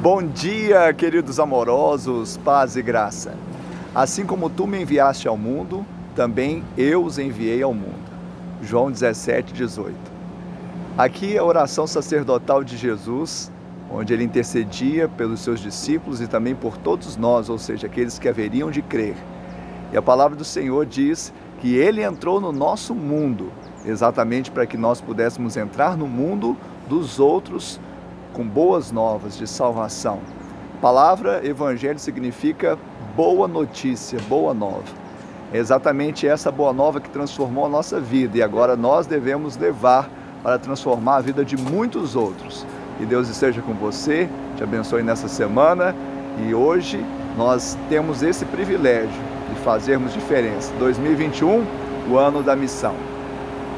Bom dia, queridos amorosos, paz e graça. Assim como tu me enviaste ao mundo, também eu os enviei ao mundo. João 17, 18. Aqui é a oração sacerdotal de Jesus, onde ele intercedia pelos seus discípulos e também por todos nós, ou seja, aqueles que haveriam de crer. E a palavra do Senhor diz que ele entrou no nosso mundo, exatamente para que nós pudéssemos entrar no mundo dos outros com boas novas de salvação. palavra evangelho significa boa notícia, boa nova. É exatamente essa boa nova que transformou a nossa vida e agora nós devemos levar para transformar a vida de muitos outros. Que Deus esteja com você, te abençoe nessa semana e hoje nós temos esse privilégio de fazermos diferença. 2021, o ano da missão.